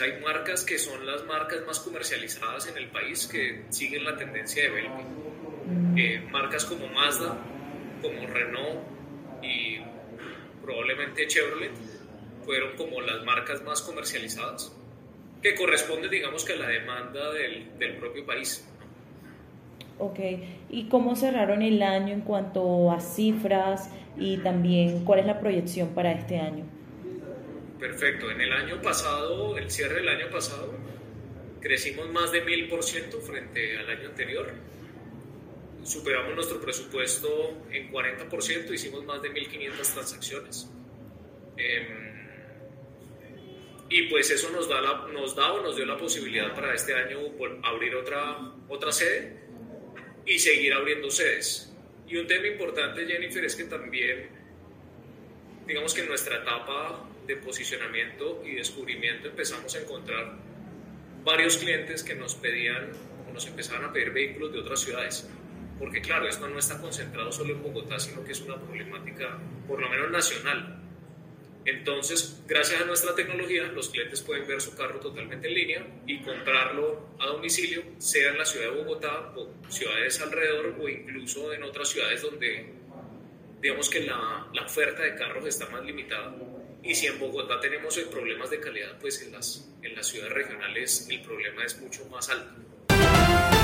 hay marcas que son las marcas más comercializadas en el país que siguen la tendencia de Belkin. Eh, marcas como Mazda, como Renault y probablemente Chevrolet fueron como las marcas más comercializadas, que corresponde digamos que a la demanda del, del propio país. Ok, ¿y cómo cerraron el año en cuanto a cifras y también cuál es la proyección para este año? Perfecto, en el año pasado, el cierre del año pasado, crecimos más de mil por ciento frente al año anterior. Superamos nuestro presupuesto en 40%, hicimos más de 1.500 transacciones. Em, y pues eso nos da, nos da o nos dio la posibilidad para este año abrir otra, otra sede y seguir abriendo sedes. Y un tema importante, Jennifer, es que también, digamos que en nuestra etapa de posicionamiento y descubrimiento empezamos a encontrar varios clientes que nos pedían o nos empezaban a pedir vehículos de otras ciudades. Porque claro, esto no está concentrado solo en Bogotá, sino que es una problemática por lo menos nacional. Entonces, gracias a nuestra tecnología, los clientes pueden ver su carro totalmente en línea y comprarlo a domicilio, sea en la ciudad de Bogotá o ciudades alrededor o incluso en otras ciudades donde digamos que la, la oferta de carros está más limitada y si en Bogotá tenemos problemas de calidad, pues en las, en las ciudades regionales el problema es mucho más alto.